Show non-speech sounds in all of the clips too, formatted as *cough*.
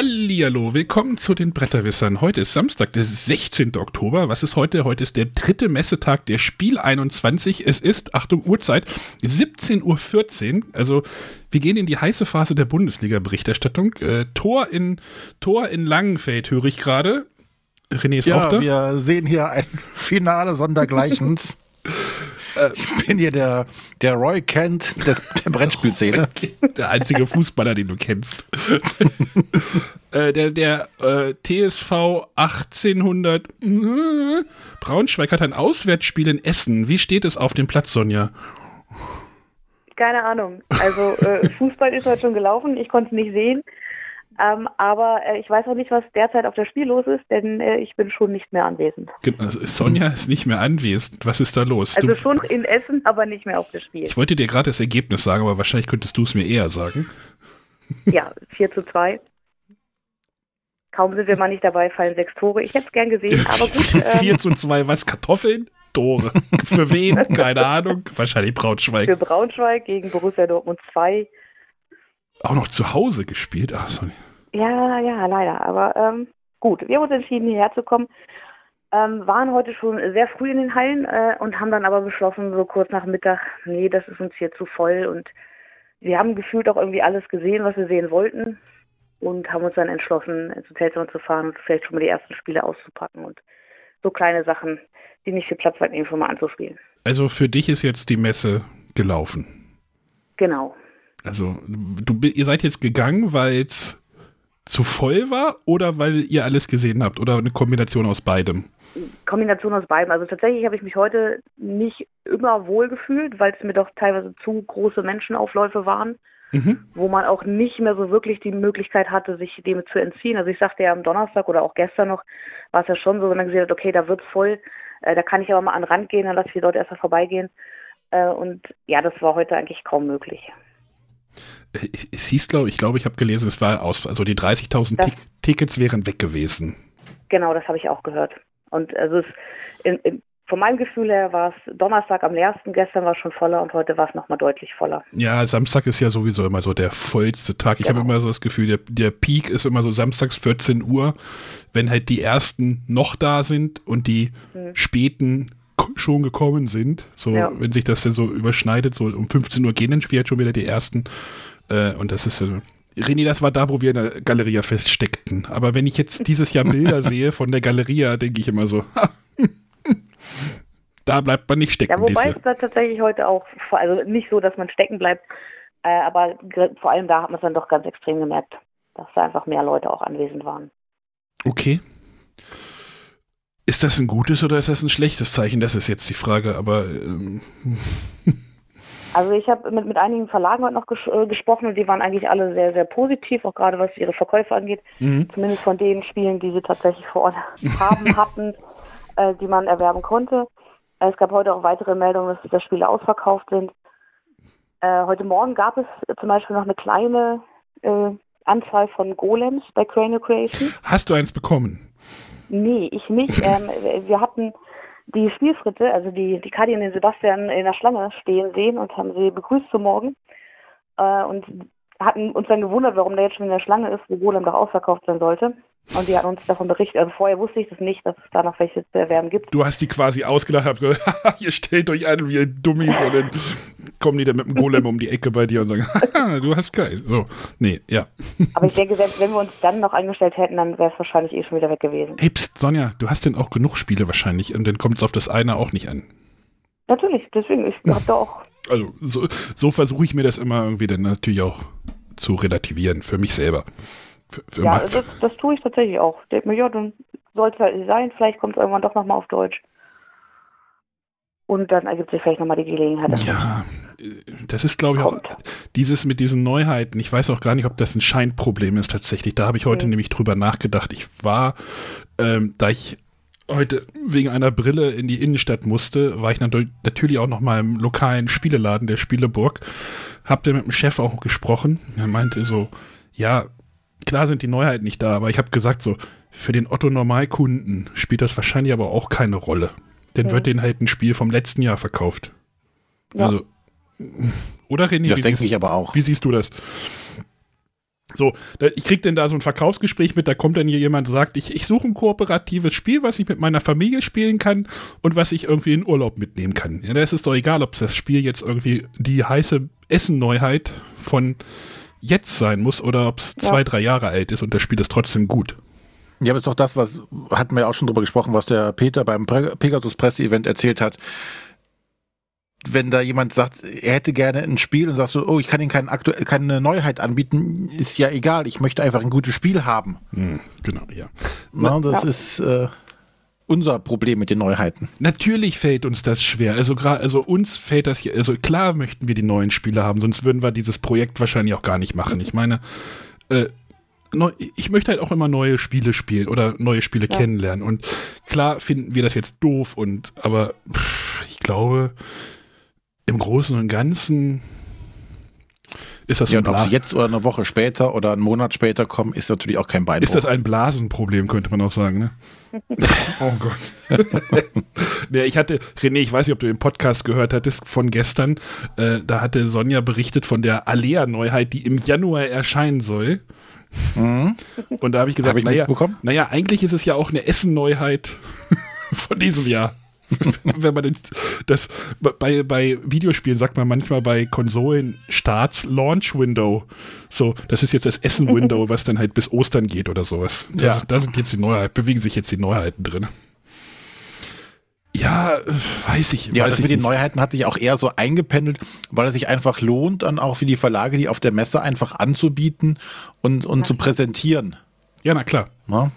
Hallihallo, willkommen zu den Bretterwissern. Heute ist Samstag, der 16. Oktober. Was ist heute? Heute ist der dritte Messetag der Spiel 21. Es ist, Achtung, Uhrzeit, 17.14 Uhr. Also wir gehen in die heiße Phase der Bundesliga-Berichterstattung. Äh, Tor, in, Tor in Langenfeld höre ich gerade. René ist ja, auch da. wir sehen hier ein Finale sondergleichens. *laughs* Äh, ich bin hier der, der Roy Kent des, der Brettspielszene. *laughs* Der einzige Fußballer, den du kennst. *laughs* äh, der der äh, TSV 1800 äh, Braunschweig hat ein Auswärtsspiel in Essen. Wie steht es auf dem Platz, Sonja? Keine Ahnung. Also äh, Fußball ist heute schon gelaufen. Ich konnte es nicht sehen. Ähm, aber äh, ich weiß auch nicht, was derzeit auf der Spiel los ist, denn äh, ich bin schon nicht mehr anwesend. Sonja ist nicht mehr anwesend. Was ist da los? Also du, schon in Essen, aber nicht mehr auf der Spiel. Ich wollte dir gerade das Ergebnis sagen, aber wahrscheinlich könntest du es mir eher sagen. Ja, 4 zu 2. Kaum sind wir mal nicht dabei, fallen sechs Tore. Ich hätte es gern gesehen, *laughs* aber gut. Ähm, 4 zu 2, was? Kartoffeln? Tore. Für wen? *laughs* Keine Ahnung. Wahrscheinlich Braunschweig. Für Braunschweig gegen Borussia Dortmund 2. Auch noch zu Hause gespielt? Ach, sorry. Ja, ja, leider. Aber ähm, gut, wir haben uns entschieden, hierher zu kommen. Ähm, waren heute schon sehr früh in den Hallen äh, und haben dann aber beschlossen, so kurz nach Mittag, nee, das ist uns hier zu voll. Und wir haben gefühlt auch irgendwie alles gesehen, was wir sehen wollten. Und haben uns dann entschlossen, ins Hotelzimmer zu fahren und vielleicht schon mal die ersten Spiele auszupacken und so kleine Sachen, die nicht viel Platz hatten, eben schon mal anzuspielen. Also für dich ist jetzt die Messe gelaufen. Genau. Also du, ihr seid jetzt gegangen, weil es zu voll war oder weil ihr alles gesehen habt oder eine Kombination aus beidem? Kombination aus beidem. Also tatsächlich habe ich mich heute nicht immer wohl gefühlt, weil es mir doch teilweise zu große Menschenaufläufe waren, mhm. wo man auch nicht mehr so wirklich die Möglichkeit hatte, sich dem zu entziehen. Also ich sagte ja am Donnerstag oder auch gestern noch, war es ja schon so, wenn man gesehen hat, okay, da wird es voll, äh, da kann ich aber mal an den Rand gehen, dann lasse ich die Leute erstmal vorbeigehen. Äh, und ja, das war heute eigentlich kaum möglich es hieß, glaube ich, glaube ich, habe gelesen, es war aus, also die 30.000 Tickets wären weg gewesen. Genau, das habe ich auch gehört. Und also es, in, in, von meinem Gefühl her war es Donnerstag am leersten, gestern war es schon voller und heute war es nochmal deutlich voller. Ja, Samstag ist ja sowieso immer so der vollste Tag. Ich genau. habe immer so das Gefühl, der, der Peak ist immer so samstags 14 Uhr, wenn halt die ersten noch da sind und die hm. späten schon gekommen sind. So, ja. wenn sich das dann so überschneidet, so um 15 Uhr gehen dann halt schon wieder die ersten. Äh, und das ist äh, René, das war da, wo wir in der Galeria feststeckten. Aber wenn ich jetzt dieses Jahr Bilder *laughs* sehe von der Galeria, denke ich immer so, da bleibt man nicht stecken. Ja, wobei es da tatsächlich heute auch, also nicht so, dass man stecken bleibt, äh, aber vor allem da hat man es dann doch ganz extrem gemerkt, dass da einfach mehr Leute auch anwesend waren. Okay. Ist das ein gutes oder ist das ein schlechtes Zeichen? Das ist jetzt die Frage, aber. Ähm. *laughs* Also ich habe mit, mit einigen Verlagen heute noch ges äh, gesprochen und die waren eigentlich alle sehr, sehr positiv, auch gerade was ihre Verkäufe angeht. Mhm. Zumindest von den Spielen, die sie tatsächlich vor Ort *laughs* haben, hatten, äh, die man erwerben konnte. es gab heute auch weitere Meldungen, dass die Spiele ausverkauft sind. Äh, heute Morgen gab es zum Beispiel noch eine kleine äh, Anzahl von Golems bei Cranial Creation. Hast du eins bekommen? Nee, ich nicht. *laughs* ähm, wir hatten die Spielfritte, also die, die Kadi und den Sebastian in der Schlange stehen sehen und haben sie begrüßt zum Morgen. Äh, und hatten uns dann gewundert, warum der jetzt schon in der Schlange ist, wo Golem doch ausverkauft sein sollte. Und die hatten uns davon berichtet. Also vorher wusste ich das nicht, dass es da noch welche zu erwerben gibt. Du hast die quasi ausgelacht, habt gesagt, *laughs* ihr stellt euch an wie Dummies und dann kommen die dann mit dem Golem um die Ecke bei dir und sagen, *laughs* du hast geil. So, nee, ja. Aber ich denke, selbst wenn wir uns dann noch eingestellt hätten, dann wäre es wahrscheinlich eh schon wieder weg gewesen. Hey, pst, Sonja, du hast denn auch genug Spiele wahrscheinlich und dann kommt es auf das eine auch nicht an. Natürlich, deswegen, ich habe da auch. *laughs* Also, so, so versuche ich mir das immer irgendwie dann natürlich auch zu relativieren, für mich selber. Für, für ja, das, das, tue ich tatsächlich auch. Ich denke mir, ja, dann soll es halt sein, vielleicht kommt es irgendwann doch nochmal auf Deutsch. Und dann ergibt sich vielleicht nochmal die Gelegenheit. Ja, das ist, glaube ich, kommt. auch dieses mit diesen Neuheiten. Ich weiß auch gar nicht, ob das ein Scheinproblem ist tatsächlich. Da habe ich heute mhm. nämlich drüber nachgedacht. Ich war, ähm, da ich heute wegen einer Brille in die Innenstadt musste, war ich natürlich auch noch mal im lokalen Spieleladen der Spieleburg. Hab da mit dem Chef auch gesprochen. Er meinte so, ja, klar sind die Neuheiten nicht da, aber ich habe gesagt so, für den Otto Normalkunden spielt das wahrscheinlich aber auch keine Rolle. Denn ja. wird denen halt ein Spiel vom letzten Jahr verkauft. Ja. Also, oder René? Das denke ich aber auch. Wie siehst du das? So, da, ich krieg denn da so ein Verkaufsgespräch mit, da kommt dann hier jemand und sagt, ich, ich suche ein kooperatives Spiel, was ich mit meiner Familie spielen kann und was ich irgendwie in Urlaub mitnehmen kann. Ja, da ist es doch egal, ob das Spiel jetzt irgendwie die heiße Essen-Neuheit von jetzt sein muss oder ob es ja. zwei, drei Jahre alt ist und das Spiel ist trotzdem gut. Ja, aber ist doch das, was hatten wir ja auch schon drüber gesprochen, was der Peter beim Pegasus Presse-Event erzählt hat wenn da jemand sagt, er hätte gerne ein Spiel und sagt so, oh, ich kann Ihnen kein keine Neuheit anbieten, ist ja egal, ich möchte einfach ein gutes Spiel haben. Hm, genau, ja. Na, das ja. ist äh, unser Problem mit den Neuheiten. Natürlich fällt uns das schwer. Also gerade, also uns fällt das hier, also klar möchten wir die neuen Spiele haben, sonst würden wir dieses Projekt wahrscheinlich auch gar nicht machen. Ich meine, äh, neu, ich möchte halt auch immer neue Spiele spielen oder neue Spiele ja. kennenlernen. Und klar finden wir das jetzt doof und aber pff, ich glaube, im Großen und Ganzen ist das ja, ein ob sie jetzt oder eine Woche später oder einen Monat später kommen, ist natürlich auch kein Beinbruch. Ist das ein Blasenproblem, könnte man auch sagen, ne? *laughs* oh Gott. *laughs* nee, ich hatte, René, ich weiß nicht, ob du den Podcast gehört hattest von gestern. Äh, da hatte Sonja berichtet von der Alea-Neuheit, die im Januar erscheinen soll. Mhm. Und da habe ich gesagt, hab ich naja, naja, eigentlich ist es ja auch eine Essen-Neuheit *laughs* von diesem Jahr. *laughs* wenn man das bei, bei Videospielen sagt man manchmal bei Konsolen Starts Launch Window. So, das ist jetzt das Essen Window, was dann halt bis Ostern geht oder sowas. Das, ja. Da sind jetzt die Neuheiten, bewegen sich jetzt die Neuheiten drin. Ja, weiß ich. Ja, weiß das ich mit den Neuheiten hat sich auch eher so eingependelt, weil es sich einfach lohnt, dann auch für die Verlage, die auf der Messe einfach anzubieten und, und zu präsentieren. Ja, na klar. Ja?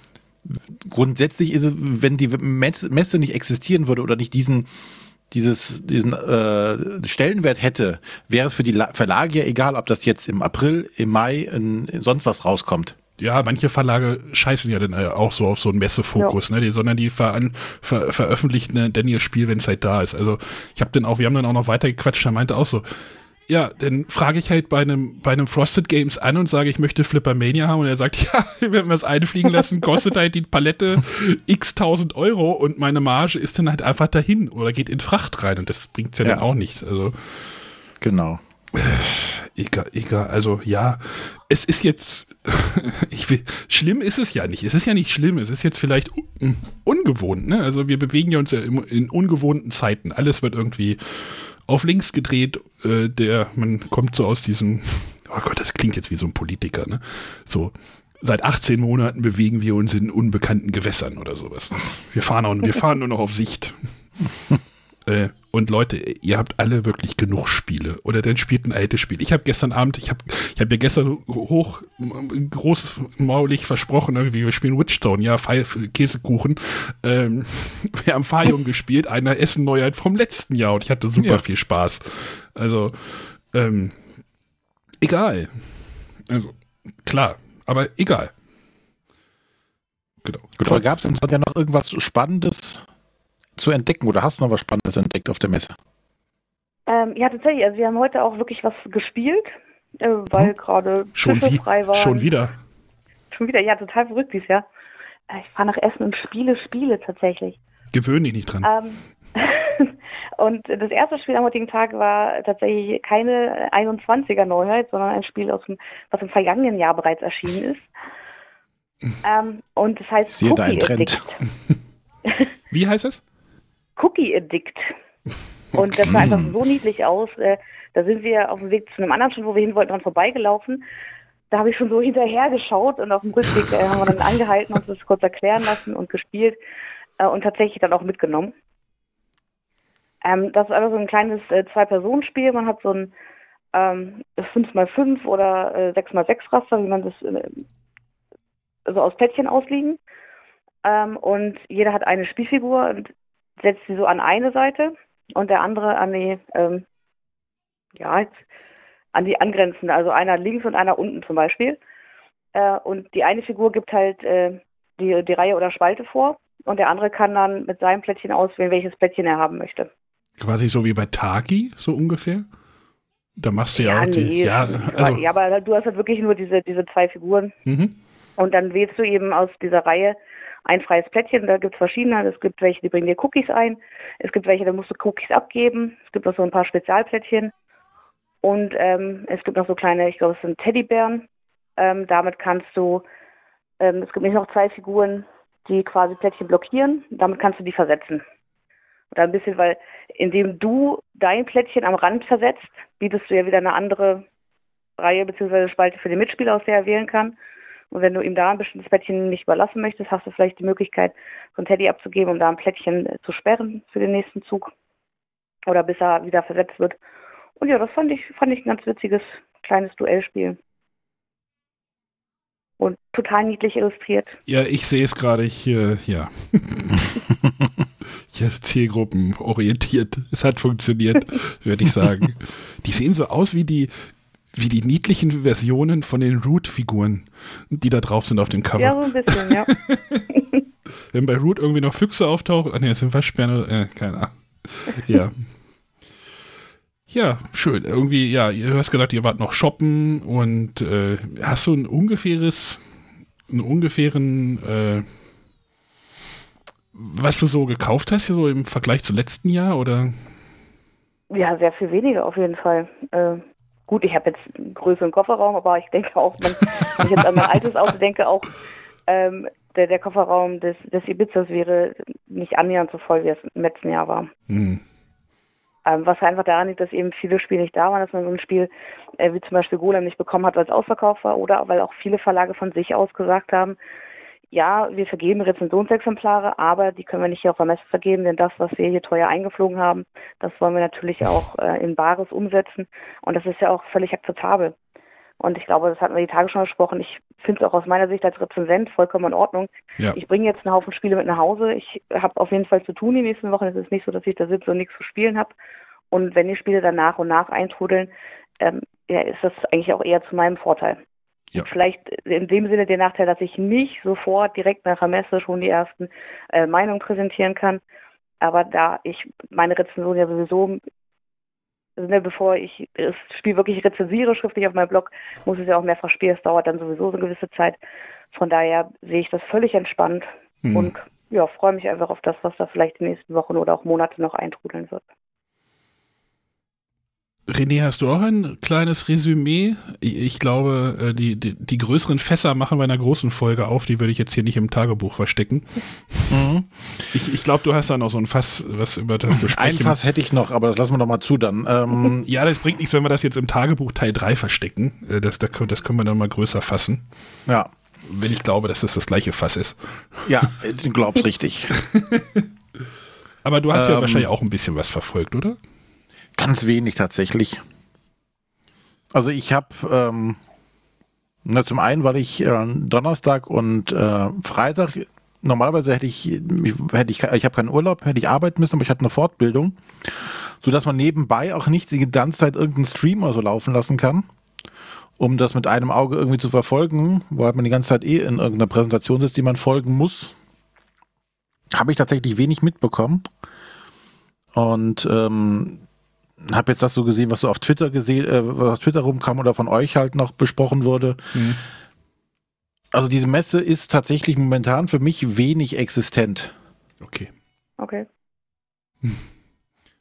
Grundsätzlich ist es, wenn die Messe nicht existieren würde oder nicht diesen dieses, diesen äh, Stellenwert hätte, wäre es für die Verlage ja egal, ob das jetzt im April, im Mai, in, in sonst was rauskommt. Ja, manche Verlage scheißen ja dann auch so auf so einen Messefokus, ja. ne? Die, sondern die ver ver veröffentlichen dann ihr Spiel, wenn es halt da ist. Also ich habe dann auch, wir haben dann auch noch weitergequatscht, er meinte auch so, ja, dann frage ich halt bei einem, bei einem Frosted Games an und sage, ich möchte Flippermania haben und er sagt, *laughs* ja, wenn wir es einfliegen lassen, kostet halt die Palette x tausend Euro und meine Marge ist dann halt einfach dahin oder geht in Fracht rein und das bringt es ja, ja, dann auch nicht. Also genau. *sighs* Egal, egal, also ja, es ist jetzt, *laughs* ich will, schlimm ist es ja nicht. Es ist ja nicht schlimm, es ist jetzt vielleicht ungewohnt, ne? Also wir bewegen ja uns ja in ungewohnten Zeiten. Alles wird irgendwie auf links gedreht. Äh, der, man kommt so aus diesem, oh Gott, das klingt jetzt wie so ein Politiker, ne? So, seit 18 Monaten bewegen wir uns in unbekannten Gewässern oder sowas. Wir fahren, auch, wir fahren nur noch auf Sicht. Äh, und Leute, ihr habt alle wirklich genug Spiele. Oder dann spielt ein altes Spiel. Ich habe gestern Abend, ich habe ich hab ja gestern hoch, großmaulig versprochen, irgendwie, wir spielen Witchstone, ja, Käsekuchen. Ähm, *laughs* wir haben Fajung gespielt, eine Essen-Neuheit vom letzten Jahr und ich hatte super ja. viel Spaß. Also, ähm, egal. Also, klar, aber egal. Genau. Gut, gab es ja noch irgendwas Spannendes zu entdecken oder hast du noch was Spannendes entdeckt auf der Messe? Ähm, ja, tatsächlich. Also wir haben heute auch wirklich was gespielt, äh, weil hm? gerade schon frei war. Schon wieder. Schon wieder, ja, total verrückt dieses Jahr. Äh, ich fahre nach Essen und spiele Spiele tatsächlich. Gewöhne dich nicht dran. Ähm, *laughs* und das erste Spiel am heutigen Tag war tatsächlich keine 21er Neuheit, sondern ein Spiel, aus dem, was im vergangenen Jahr bereits erschienen ist. *laughs* Ähm, und das heißt Cookie ein Trend. *laughs* Wie heißt es? Cookie Addict. *laughs* Und das sah einfach so niedlich aus. Äh, da sind wir auf dem Weg zu einem anderen Stand, wo wir hin wollten, dran vorbeigelaufen. Da habe ich schon so hinterher geschaut und auf dem Rückweg äh, haben wir dann angehalten, uns das kurz erklären lassen und gespielt äh, und tatsächlich dann auch mitgenommen. Ähm, das ist einfach so ein kleines Zwei-Personen-Spiel. Man hat so ein ähm, 5x5 oder äh, 6x6 Raster, wie man das äh, so aus Plättchen ausliegen. Ähm, und jeder hat eine Spielfigur und setzt sie so an eine Seite und der andere an die, ähm, ja, an die angrenzende, also einer links und einer unten zum Beispiel. Äh, und die eine Figur gibt halt äh, die, die Reihe oder Spalte vor und der andere kann dann mit seinem Plättchen auswählen, welches Plättchen er haben möchte. Quasi so wie bei Tagi, so ungefähr? Da machst du ja, ja auch die. Nee, ja, also, ja, aber du hast halt wirklich nur diese, diese zwei Figuren. Mhm. Und dann wählst du eben aus dieser Reihe ein freies Plättchen, da gibt es verschiedene. Es gibt welche, die bringen dir Cookies ein. Es gibt welche, da musst du Cookies abgeben. Es gibt noch so ein paar Spezialplättchen. Und ähm, es gibt noch so kleine, ich glaube, es sind Teddybären. Ähm, damit kannst du, ähm, es gibt nicht noch zwei Figuren, die quasi Plättchen blockieren. Damit kannst du die versetzen. Oder ein bisschen, weil indem du dein Plättchen am Rand versetzt, bietest du ja wieder eine andere Reihe bzw. Spalte für den Mitspieler, aus der er wählen kann. Und wenn du ihm da ein bestimmtes Plättchen nicht überlassen möchtest, hast du vielleicht die Möglichkeit, so ein Teddy abzugeben, um da ein Plättchen zu sperren für den nächsten Zug. Oder bis er wieder versetzt wird. Und ja, das fand ich, fand ich ein ganz witziges kleines Duellspiel. Und total niedlich illustriert. Ja, ich sehe es gerade, ich, äh, ja. *laughs* ja, Zielgruppen orientiert. Es hat funktioniert, würde ich sagen. *laughs* Die sehen so aus wie die, wie die niedlichen Versionen von den Root-Figuren, die da drauf sind auf dem Cover. Ja, so ein bisschen, ja. *laughs* Wenn bei Root irgendwie noch Füchse auftauchen, ah ne, es sind Waschbären, äh, keine Ahnung. Ja. Ja, schön. Irgendwie, ja, ihr hast gesagt, ihr wart noch shoppen und äh, hast du ein ungefähres, einen ungefähren, äh, was du so gekauft hast, so im Vergleich zum letzten Jahr oder? Ja, sehr viel weniger auf jeden Fall. Äh, gut, ich habe jetzt einen größeren Kofferraum, aber ich denke auch, wenn ich jetzt an mein altes Auto denke, auch ähm, der, der Kofferraum des, des Ibizas wäre nicht annähernd so voll, wie es im letzten Jahr war. Mhm. Ähm, was einfach daran liegt, dass eben viele Spiele nicht da waren, dass man so ein Spiel äh, wie zum Beispiel Golem nicht bekommen hat, weil es ausverkauft war oder weil auch viele Verlage von sich aus gesagt haben, ja, wir vergeben Rezensionsexemplare, aber die können wir nicht hier auf der Messe vergeben, denn das, was wir hier teuer eingeflogen haben, das wollen wir natürlich auch äh, in Bares umsetzen. Und das ist ja auch völlig akzeptabel. Und ich glaube, das hatten wir die Tage schon besprochen. Ich finde es auch aus meiner Sicht als Rezensent vollkommen in Ordnung. Ja. Ich bringe jetzt einen Haufen Spiele mit nach Hause. Ich habe auf jeden Fall zu tun die nächsten Wochen. Es ist nicht so, dass ich da sitze und nichts zu spielen habe. Und wenn die Spiele dann nach und nach eintrudeln, ähm, ja, ist das eigentlich auch eher zu meinem Vorteil. Ja. Vielleicht in dem Sinne der Nachteil, dass ich nicht sofort direkt nach der Messe schon die ersten äh, Meinungen präsentieren kann. Aber da ich meine Rezension ja sowieso, also, bevor ich das Spiel wirklich rezensiere, schriftlich auf meinem Blog, muss es ja auch mehrfach spielen. Es dauert dann sowieso so eine gewisse Zeit. Von daher sehe ich das völlig entspannt hm. und ja, freue mich einfach auf das, was da vielleicht in den nächsten Wochen oder auch Monate noch eintrudeln wird. René, hast du auch ein kleines Resümee? Ich, glaube, äh, die, die, die, größeren Fässer machen wir in einer großen Folge auf, die würde ich jetzt hier nicht im Tagebuch verstecken. Mhm. Ich, ich glaube, du hast da noch so ein Fass, was über das du sprechen. Ein Fass hätte ich noch, aber das lassen wir doch mal zu dann. Ähm ja, das bringt nichts, wenn wir das jetzt im Tagebuch Teil 3 verstecken. Äh, das, das können wir dann mal größer fassen. Ja. Wenn ich glaube, dass das das gleiche Fass ist. Ja, du glaubst richtig. *laughs* aber du hast ähm, ja wahrscheinlich auch ein bisschen was verfolgt, oder? Ganz wenig tatsächlich. Also ich habe ähm, zum einen, weil ich äh, Donnerstag und äh, Freitag normalerweise hätte ich, hätte ich, ich habe keinen Urlaub, hätte ich arbeiten müssen, aber ich hatte eine Fortbildung, so dass man nebenbei auch nicht die ganze Zeit irgendeinen Stream oder so laufen lassen kann, um das mit einem Auge irgendwie zu verfolgen, weil man die ganze Zeit eh in irgendeiner Präsentation sitzt, die man folgen muss. Habe ich tatsächlich wenig mitbekommen. Und ähm, habe jetzt das so gesehen, was so auf Twitter gesehen, äh, was auf Twitter rumkam oder von euch halt noch besprochen wurde. Mhm. Also diese Messe ist tatsächlich momentan für mich wenig existent. Okay. Okay. *laughs*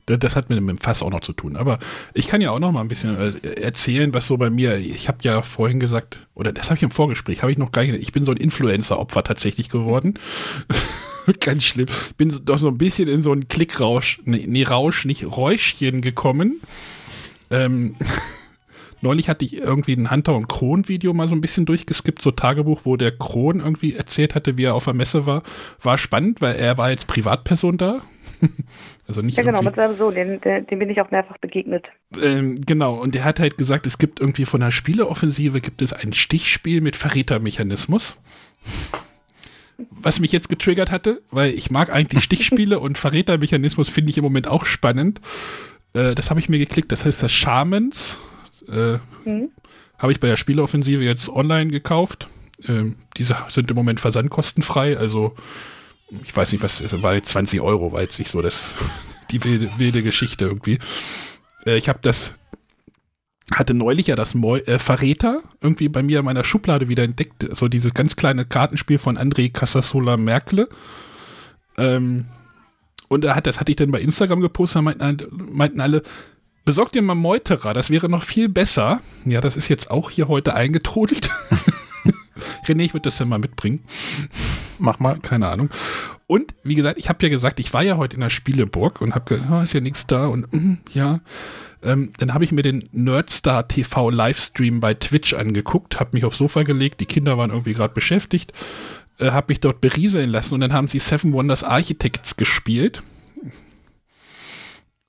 Das hat mit dem Fass auch noch zu tun. Aber ich kann ja auch noch mal ein bisschen äh, erzählen, was so bei mir. Ich habe ja vorhin gesagt, oder das habe ich im Vorgespräch, habe ich noch gar nicht. Ich bin so ein Influencer-Opfer tatsächlich geworden. *laughs* *laughs* Ganz schlimm. Bin doch so ein bisschen in so einen Klickrausch, nee, nee Rausch, nicht Räuschchen gekommen. Ähm, *laughs* neulich hatte ich irgendwie ein Hunter- und Kron-Video mal so ein bisschen durchgeskippt, so Tagebuch, wo der Kron irgendwie erzählt hatte, wie er auf der Messe war. War spannend, weil er war jetzt Privatperson da. *laughs* also nicht ja, genau, mit seinem Sohn, den, den bin ich auch mehrfach begegnet. Ähm, genau, und er hat halt gesagt, es gibt irgendwie von der Spieleoffensive gibt es ein Stichspiel mit Verrätermechanismus was mich jetzt getriggert hatte, weil ich mag eigentlich Stichspiele und Verrätermechanismus finde ich im Moment auch spannend. Äh, das habe ich mir geklickt. Das heißt, das Shamans äh, mhm. habe ich bei der Spieleoffensive jetzt online gekauft. Ähm, diese sind im Moment versandkostenfrei. Also ich weiß nicht, was es war jetzt 20 Euro, war jetzt nicht so das *laughs* die wilde, wilde Geschichte irgendwie. Äh, ich habe das hatte neulich ja das Mo äh, Verräter irgendwie bei mir in meiner Schublade wieder entdeckt. So dieses ganz kleine Kartenspiel von André Casasola Merkle. Ähm, und er hat, das hatte ich dann bei Instagram gepostet, da meinten, meinten alle, Besorgt dir mal Meuterer, das wäre noch viel besser. Ja, das ist jetzt auch hier heute eingetrudelt. *laughs* René, ich würde das ja mal mitbringen. Mach mal. Keine Ahnung. Und wie gesagt, ich habe ja gesagt, ich war ja heute in der Spieleburg und habe gesagt, oh, ist ja nichts da und mm, ja. Ähm, dann habe ich mir den Nerdstar TV Livestream bei Twitch angeguckt, habe mich aufs Sofa gelegt, die Kinder waren irgendwie gerade beschäftigt, äh, habe mich dort berieseln lassen und dann haben sie Seven Wonders Architects gespielt.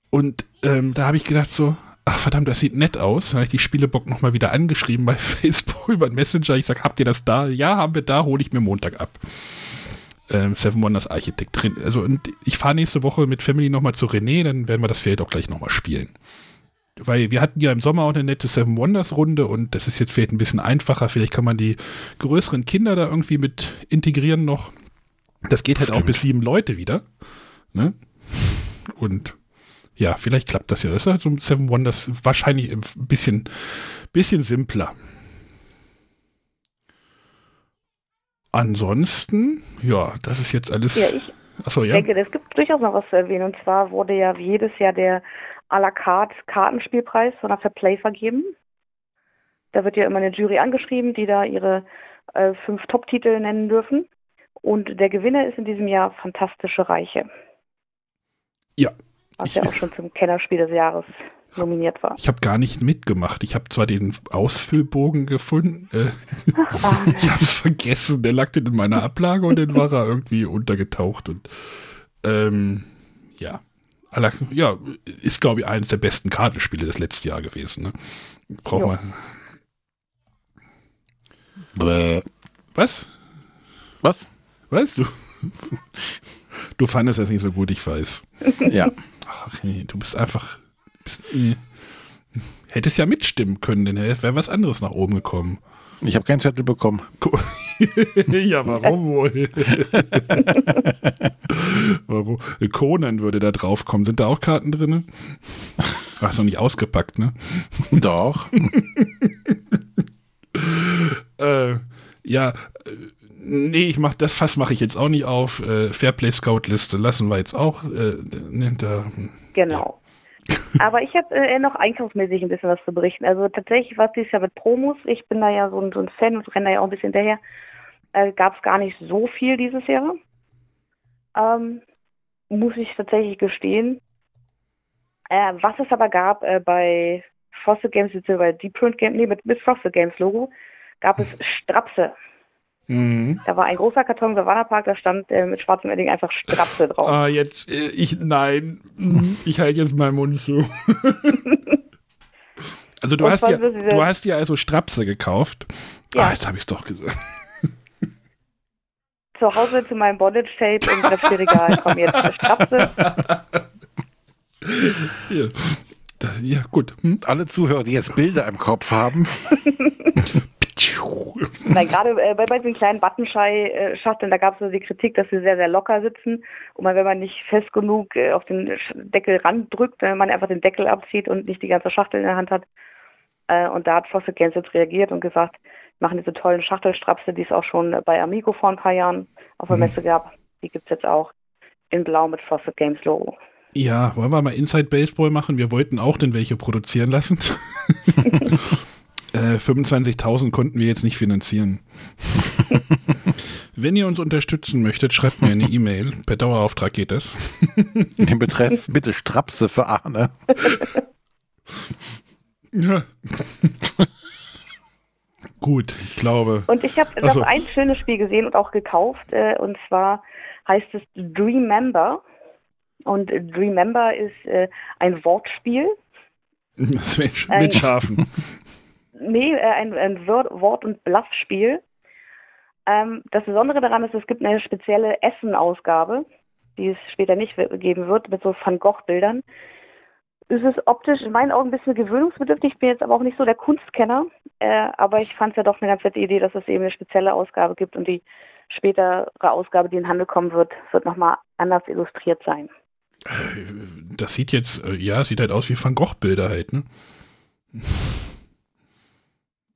Und ähm, da habe ich gedacht so, ach verdammt, das sieht nett aus. Da habe ich die Spielebock nochmal wieder angeschrieben bei *laughs* Facebook über den Messenger. Ich sage, habt ihr das da? Ja, haben wir da, hole ich mir Montag ab. Ähm, Seven Wonders Architect drin. Also und ich fahre nächste Woche mit Family nochmal zu René, dann werden wir das vielleicht auch gleich nochmal spielen. Weil wir hatten ja im Sommer auch eine nette Seven Wonders Runde und das ist jetzt vielleicht ein bisschen einfacher. Vielleicht kann man die größeren Kinder da irgendwie mit integrieren noch. Das geht halt Stimmt. auch bis sieben Leute wieder. Ne? Und ja, vielleicht klappt das ja. Das ist halt so Seven Wonders wahrscheinlich ein bisschen, bisschen simpler. Ansonsten, ja, das ist jetzt alles. Ja, ich Achso, ja. denke, es gibt durchaus noch was zu erwähnen. Und zwar wurde ja wie jedes Jahr der à la carte Kartenspielpreis von der Fair Play vergeben. Da wird ja immer eine Jury angeschrieben, die da ihre äh, fünf Top-Titel nennen dürfen. Und der Gewinner ist in diesem Jahr Fantastische Reiche. Ja, was ich, ja auch schon zum Kennerspiel des Jahres nominiert war. Ich habe gar nicht mitgemacht. Ich habe zwar den Ausfüllbogen gefunden. Äh, *laughs* ich habe es vergessen. Der lag in meiner Ablage und dann war er irgendwie untergetaucht. Und ähm, ja. Ja, ist glaube ich eines der besten Kartenspiele des letzten Jahr gewesen. Ne? Braucht man. Was? Was? Weißt du? *laughs* Du fandest das nicht so gut, ich weiß. *laughs* Ja. Ach, du bist einfach. Bist, äh, hättest ja mitstimmen können, denn wäre was anderes nach oben gekommen. Ich habe keinen Zettel bekommen. *laughs* ja, warum wohl? *laughs* warum? Conan würde da drauf kommen. Sind da auch Karten drin? Ach, ist noch nicht ausgepackt, ne? *laughs* Doch. äh, ja, äh, nee, ich mach das Fass mache ich jetzt auch nicht auf. Äh, Fairplay Scout Liste lassen wir jetzt auch. Äh, ne, da, genau. Ja. *laughs* Aber ich habe äh, noch einkaufsmäßig ein bisschen was zu berichten. Also tatsächlich was dieses Jahr mit Promos. Ich bin da ja so ein, so ein Fan und renne da ja auch ein bisschen hinterher. Äh, Gab es gar nicht so viel dieses Jahr. Ähm, muss ich tatsächlich gestehen. Äh, was es aber gab äh, bei Fossil Games, bei Deep Print Games, nee, mit, mit Fossil Games Logo, gab es Strapse. Mhm. Da war ein großer Karton Savannah-Park, da stand äh, mit schwarzem Edding einfach Strapse drauf. Ah, jetzt, äh, ich, nein, mhm, ich halte jetzt meinen Mund zu. *laughs* also du hast, ja, du hast ja also Strapse gekauft. Ja. Ah, jetzt habe ich es doch gesagt. *laughs* Zu Hause zu meinem Bondage-Tape im Regal kommen jetzt Strapse. *laughs* Ja. ja, gut. Hm? Alle Zuhörer, die jetzt Bilder im Kopf haben. *laughs* Nein, gerade äh, bei, bei den kleinen Buttonschei-Schachteln, da gab es so die Kritik, dass sie sehr, sehr locker sitzen. Und man, wenn man nicht fest genug äh, auf den Deckel randrückt, wenn man einfach den Deckel abzieht und nicht die ganze Schachtel in der Hand hat. Äh, und da hat Fossil Games jetzt reagiert und gesagt, machen diese tollen Schachtelstrapse, die es auch schon bei Amigo vor ein paar Jahren auf der mhm. Messe gab. Die gibt es jetzt auch in Blau mit Fossil Games Logo. Ja, wollen wir mal Inside Baseball machen? Wir wollten auch denn welche produzieren lassen. *laughs* Äh, 25.000 konnten wir jetzt nicht finanzieren. *laughs* Wenn ihr uns unterstützen möchtet, schreibt mir eine E-Mail. Per Dauerauftrag geht das. Den Betreff bitte Strapse für Arne. ja. Gut, ich glaube. Und ich habe noch ein schönes Spiel gesehen und auch gekauft. Äh, und zwar heißt es Dream Member. Und Dream Member ist äh, ein Wortspiel. *laughs* Das mit, mit Schafen. Nee, äh, ein, ein Wort- und Bluffspiel. Ähm, das Besondere daran ist, es gibt eine spezielle Essen-Ausgabe, die es später nicht geben wird, mit so Van Gogh-Bildern. Es ist optisch in meinen Augen ein bisschen gewöhnungsbedürftig. Ich bin jetzt aber auch nicht so der Kunstkenner. Äh, aber ich fand es ja doch eine ganz nette Idee, dass es eben eine spezielle Ausgabe gibt und die spätere Ausgabe, die in Handel kommen wird, wird nochmal anders illustriert sein. Äh, das sieht jetzt, äh, ja, sieht halt aus wie Van Gogh-Bilder halt, ne?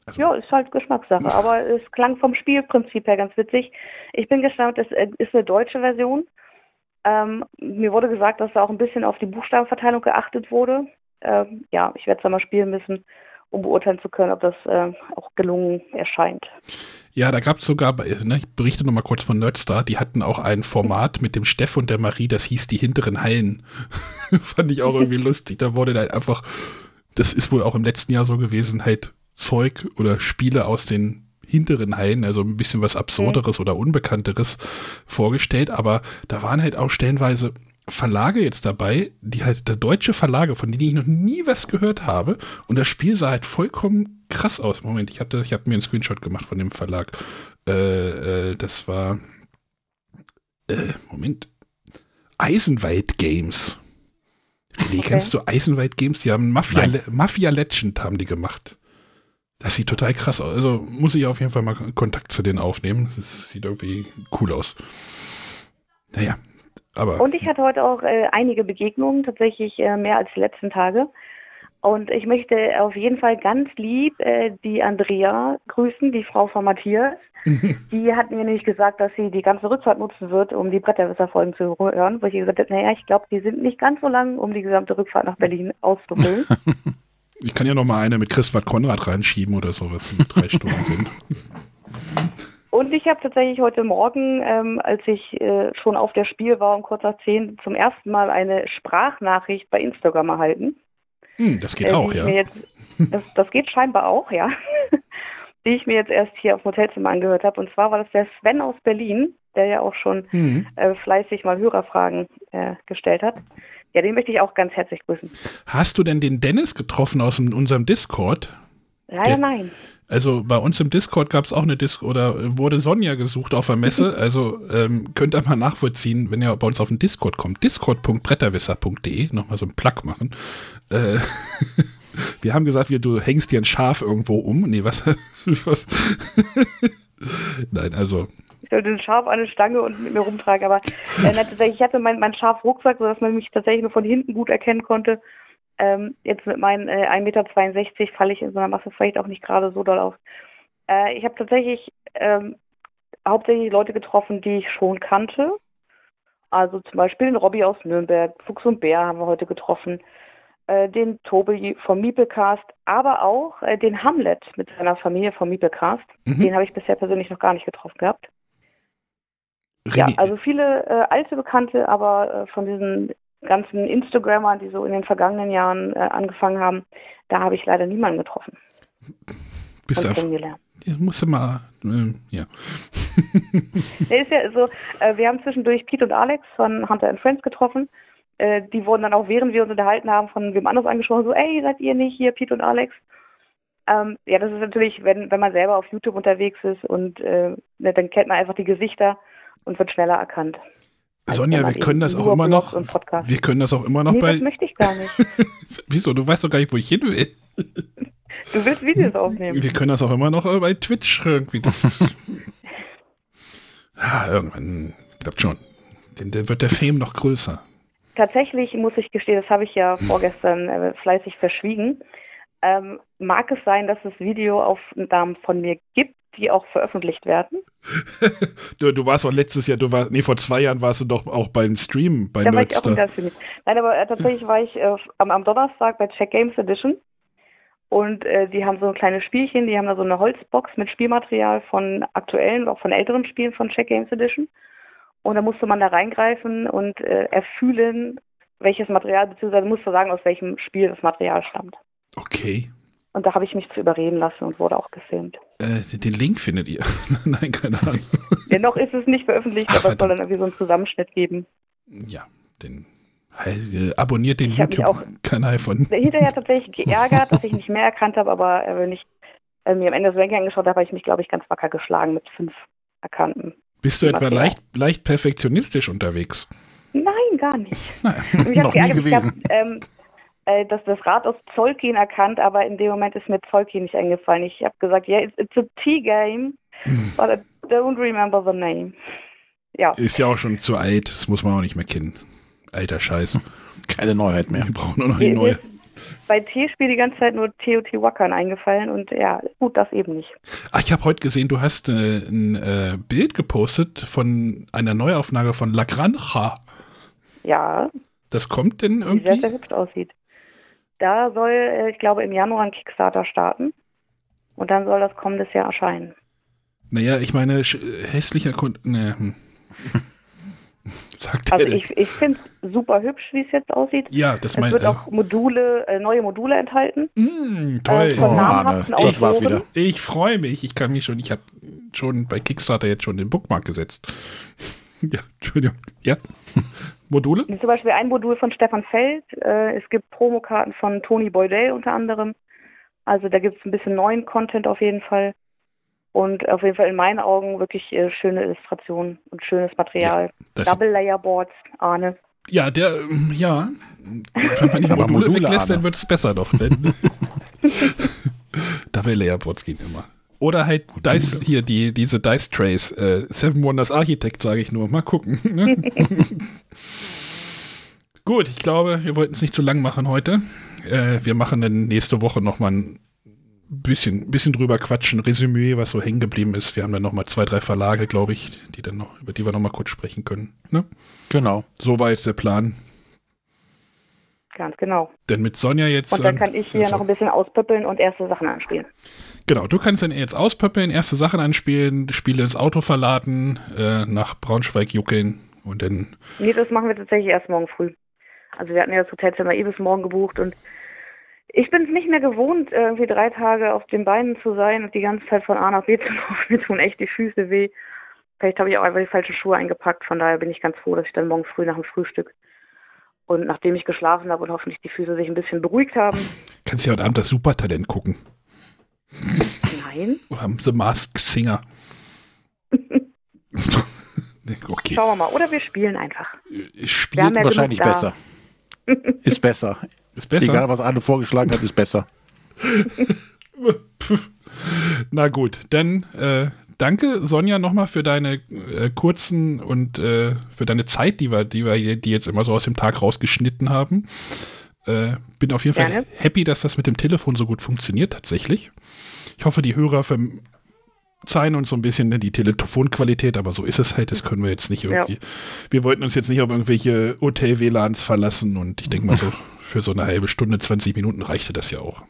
Also ja, ist halt Geschmackssache, aber es klang vom Spielprinzip her ganz witzig. Ich bin gespannt, es äh, ist eine deutsche Version. Ähm, mir wurde gesagt, dass da auch ein bisschen auf die Buchstabenverteilung geachtet wurde. ähm, ja, ich werde es mal spielen müssen, um beurteilen zu können, ob das äh, auch gelungen erscheint. Ja, da gab es sogar, ne, ich berichte nochmal kurz von Nerdstar, die hatten auch ein Format mit dem Steff und der Marie, das hieß die hinteren Hallen. *laughs* Fand ich auch *laughs* irgendwie lustig. Da wurde dann einfach, das ist wohl auch im letzten Jahr so gewesen, halt Zeug oder Spiele aus den hinteren Hallen, also ein bisschen was Absurderes mhm. oder Unbekannteres vorgestellt, aber da waren halt auch stellenweise Verlage jetzt dabei, die halt der deutsche Verlage, von denen ich noch nie was gehört habe. Und das Spiel sah halt vollkommen krass aus. Moment, ich habe hab mir einen Screenshot gemacht von dem Verlag. Äh, äh, das war äh, Moment. Eisenwald Games. Wie okay. kennst du Eisenwald Games? Die haben Mafia, Mafia Legend haben die gemacht. Das sieht total krass aus. Also muss ich auf jeden Fall mal Kontakt zu denen aufnehmen. Das sieht irgendwie cool aus. Naja, aber. Und ich hatte heute auch äh, einige Begegnungen, tatsächlich äh, mehr als die letzten Tage. Und ich möchte auf jeden Fall ganz lieb äh, die Andrea grüßen, die Frau von Matthias. *laughs* die hat mir nämlich gesagt, dass sie die ganze Rückfahrt nutzen wird, um die Bretterwisser-Folgen zu hören, wo ich gesagt habe, naja, ich glaube, die sind nicht ganz so lang, um die gesamte Rückfahrt nach Berlin auszufüllen. *laughs* Ich kann ja noch mal eine mit Christoph Konrad reinschieben oder so, was drei Stunden sind. Und ich habe tatsächlich heute Morgen, ähm, als ich äh, schon auf der Spiel war um kurz nach zehn, zum ersten Mal eine Sprachnachricht bei Instagram erhalten. Hm, das geht äh, auch, ja. Jetzt, das, das, geht scheinbar auch, ja. *laughs* die ich mir jetzt erst hier auf dem Hotelzimmer angehört habe. Und zwar war das der Sven aus Berlin, der ja auch schon hm. äh, fleißig mal Hörerfragen äh, gestellt hat. Ja, den möchte ich auch ganz herzlich grüßen. Hast du denn den Dennis getroffen aus unserem Discord? Leider der, nein. Also bei uns im Discord gab es auch eine Disc oder wurde Sonja gesucht auf der Messe. *laughs* Also ähm, könnt ihr mal nachvollziehen, wenn ihr bei uns auf den Discord kommt. Discord.bretterwisser.de, nochmal so ein Plug machen. Äh, *laughs* wir haben gesagt, wir, du hängst dir ein Schaf irgendwo um. Nee, was? *laughs* was? Nein, also ich sollte ein Schaf an eine Stange und mit mir rumtragen. Aber äh, ich hatte meinen mein Schaf-Rucksack, sodass man mich tatsächlich nur von hinten gut erkennen konnte. Ähm, jetzt mit meinen äh, 1,62 Meter falle ich in so einer Masse vielleicht auch nicht gerade so doll auf. Äh, ich habe tatsächlich ähm, hauptsächlich Leute getroffen, die ich schon kannte. Also zum Beispiel den Robby aus Nürnberg, Fuchs und Bär haben wir heute getroffen, äh, den Tobi vom Miepelcast, aber auch äh, den Hamlet mit seiner Familie vom Miepelcast. Mhm. Den habe ich bisher persönlich noch gar nicht getroffen gehabt. Ja, also viele äh, alte Bekannte, aber äh, von diesen ganzen Instagrammern, die so in den vergangenen Jahren äh, angefangen haben, da habe ich leider niemanden getroffen. Bist du kennengelernt. Ja, musst du mal, äh, ja. *laughs* nee, ist ja so, äh, wir haben zwischendurch Pete und Alex von Hunter and Friends getroffen. Äh, die wurden dann auch, während wir uns unterhalten haben, von wem anders angesprochen, so, ey, seid ihr nicht hier, Pete und Alex? Ähm, ja, das ist natürlich, wenn, wenn man selber auf YouTube unterwegs ist und äh, ne, dann kennt man einfach die Gesichter und wird schneller erkannt. Sonja, wir können das auch immer noch. Wir können das auch immer noch nee, bei. Das möchte ich gar nicht. *laughs* Wieso? Du weißt doch gar nicht, wo ich hin will. *laughs* du willst Videos aufnehmen. Wir können das auch immer noch bei Twitch irgendwie. *laughs* Ja, irgendwann klappt schon. Dann wird der Fame noch größer. Tatsächlich muss ich gestehen, das habe ich ja vorgestern äh, fleißig verschwiegen. Ähm, mag es sein, dass es Videoaufnahmen von mir gibt, die auch veröffentlicht werden. *laughs* du, du, warst auch letztes Jahr, du warst, nee, vor zwei Jahren warst du doch auch beim Stream bei da Nerdster. War ich auch Nein, aber äh, tatsächlich war ich äh, am, am, Donnerstag bei Check Games Edition und äh, die haben so ein kleines Spielchen, die haben da so eine Holzbox mit Spielmaterial von aktuellen, auch von älteren Spielen von Check Games Edition. Und da musste man da reingreifen und äh, erfühlen, welches Material, beziehungsweise musste sagen, aus welchem Spiel das Material stammt. Okay. Und da habe ich mich zu überreden lassen und wurde auch gefilmt. Äh, den Link findet ihr. *laughs* Nein, keine Ahnung. *laughs* Dennoch ist es nicht veröffentlicht, Ach, aber es soll dann irgendwie so einen Zusammenschnitt geben. Ja, den äh, abonniert den YouTube-Kanal von. Hinterher tatsächlich *laughs* geärgert, dass ich nicht mehr erkannt habe, aber wenn ich äh, mir am Ende das Ranking angeschaut habe, habe ich mich, glaube ich, ganz wacker geschlagen mit fünf erkannten. Bist du etwa leicht, leicht perfektionistisch unterwegs? Nein, gar nicht. Nein, noch nie gewesen. Hab, ähm, äh, dass das Rad aus Zolkin erkannt, aber in dem Moment ist mir Zolkin nicht eingefallen. Ich habe gesagt, yeah, it's, it's a T-Game, hm. but I don't remember the name. Ja. Ist ja auch schon zu alt, das muss man auch nicht mehr kennen. Alter Scheiß. Keine Neuheit mehr. Wir brauchen nur noch eine neue. Bei T-Spiel die ganze Zeit nur Teotihuacan eingefallen und ja, gut, das eben nicht. Ach, ich habe heute gesehen, du hast äh, ein äh, Bild gepostet von einer Neuauflage von La Granja. Ja. Das kommt denn irgendwie? Wie sehr, sehr hübsch aussieht. Da soll, äh, ich glaube, im Januar ein Kickstarter starten. Und dann soll das kommendes Jahr erscheinen. Naja, ich meine, hässlicher Kunde. Ne, hm. *laughs* Sagt also ich, ich finde es super hübsch, wie es jetzt aussieht. Ja, das meine ich. Es wird auch Module, äh, neue Module enthalten. Mm, toll. Äh, oh, Arne, das war's wieder. Ich freue mich. Ich kann mich schon, ich habe schon bei Kickstarter jetzt schon den Bookmark gesetzt. *laughs* ja, Entschuldigung. Ja. *laughs* Module? Zum Beispiel ein Modul von Stefan Feld. Äh, es gibt Promokarten von Tony Boydell unter anderem. Also da gibt es ein bisschen neuen Content auf jeden Fall. Und auf jeden Fall in meinen Augen wirklich äh, schöne Illustrationen und schönes Material. Ja, Double Layer Boards, Arne. Ja, der, ähm, ja. Wenn man die *laughs* Module, Module weglässt, dann wird es besser doch. Double Layer Boards gehen immer. Oder halt Dice, hier, die, diese Dice Trays. Äh, Seven Wonders Architect, sage ich nur. Mal gucken. Ne? *laughs* Gut, ich glaube, wir wollten es nicht zu lang machen heute. Äh, wir machen dann nächste Woche nochmal ein bisschen, bisschen drüber quatschen, Resümee, was so hängen geblieben ist. Wir haben dann nochmal zwei, drei Verlage, glaube ich, die dann noch, über die wir nochmal kurz sprechen können. Ne? Genau. So war jetzt der Plan. Ganz genau. Denn mit Sonja jetzt. Und dann ähm, kann ich hier also, noch ein bisschen auspöppeln und erste Sachen anspielen. Genau, du kannst dann jetzt auspöppeln, erste Sachen anspielen, Spiele ins Auto verladen, äh, nach Braunschweig juckeln und dann. Nee, das machen wir tatsächlich erst morgen früh. Also wir hatten ja das Hotelzimmer eh bis morgen gebucht und ich bin es nicht mehr gewohnt, irgendwie drei Tage auf den Beinen zu sein und die ganze Zeit von A nach B zu *laughs* laufen. Mir tun echt die Füße weh. Vielleicht habe ich auch einfach die falschen Schuhe eingepackt. Von daher bin ich ganz froh, dass ich dann morgen früh nach dem Frühstück und nachdem ich geschlafen habe und hoffentlich die Füße sich ein bisschen beruhigt haben. Kannst du ja heute Abend das Supertalent gucken. Nein. Oder The Masked Singer. *laughs* okay. Schauen wir mal. Oder wir spielen einfach. Spielt ja wahrscheinlich besser. Ist besser. *laughs* Ist besser. Egal, was Arne vorgeschlagen hat, ist besser. *laughs* Na gut, dann äh, danke Sonja nochmal für deine äh, kurzen und äh, für deine Zeit, die wir, die wir die jetzt immer so aus dem Tag rausgeschnitten haben. Äh, bin auf jeden Gerne. Fall happy, dass das mit dem Telefon so gut funktioniert tatsächlich. Ich hoffe, die Hörer verzeihen uns so ein bisschen die Telefonqualität, aber so ist es halt. Das können wir jetzt nicht irgendwie. Ja. Wir wollten uns jetzt nicht auf irgendwelche Hotel-WLANs verlassen und ich denke mal so für so eine halbe Stunde, 20 Minuten reichte das ja auch.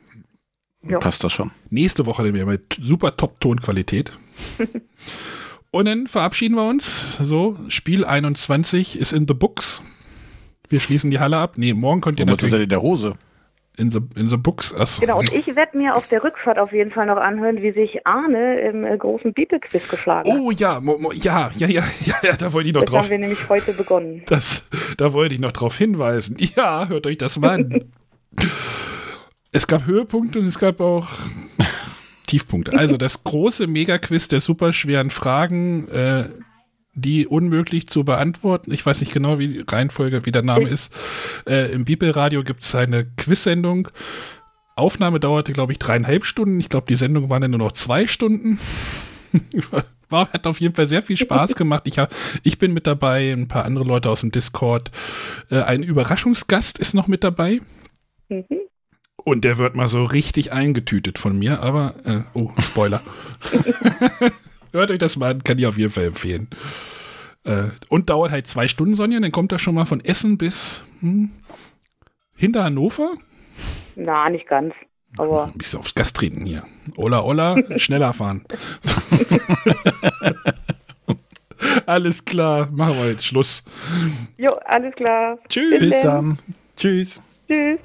Ja. Passt das schon. Nächste Woche dann wieder mit super Top-Tonqualität. *laughs* Und dann verabschieden wir uns. So, Spiel 21 ist in the books. Wir schließen die Halle ab. Nee, morgen könnt ihr Warum natürlich... ist in der Hose? In the, in the books. Achso. Genau, und ich werde mir auf der Rückfahrt auf jeden Fall noch anhören, wie sich Arne im äh, großen Bibelquiz geschlagen hat. Oh ja, mo, mo, ja, ja, ja, ja, ja, da wollte ich noch das drauf. haben wir nämlich heute begonnen. Das, da wollte ich noch drauf hinweisen. Ja, hört euch das mal an. *laughs* es gab Höhepunkte und es gab auch Tiefpunkte. Also das große Megaquiz der superschweren Fragen, äh, die unmöglich zu beantworten. Ich weiß nicht genau, wie die Reihenfolge, wie der Name ist. Äh, Im Bibelradio gibt es eine Quiz-Sendung. Aufnahme dauerte, glaube ich, dreieinhalb Stunden. Ich glaube, die Sendung war dann nur noch zwei Stunden. *laughs* war, hat auf jeden Fall sehr viel Spaß *laughs* gemacht. Ich, hab, ich bin mit dabei, ein paar andere Leute aus dem Discord. Äh, ein Überraschungsgast ist noch mit dabei. Mhm. Und der wird mal so richtig eingetütet von mir, aber, äh, oh, Spoiler. *laughs* Hört euch das mal an, kann ich auf jeden Fall empfehlen. Äh, und dauert halt zwei Stunden, Sonja, dann kommt er schon mal von Essen bis hm, hinter Hannover. Na, nicht ganz. Aber ein bisschen aufs Gas treten hier. Ola, Ola, *laughs* schneller fahren. *laughs* alles klar, machen wir jetzt Schluss. Jo, alles klar. Tschüss. Bis, Bis dann. Tschüss. Tschüss.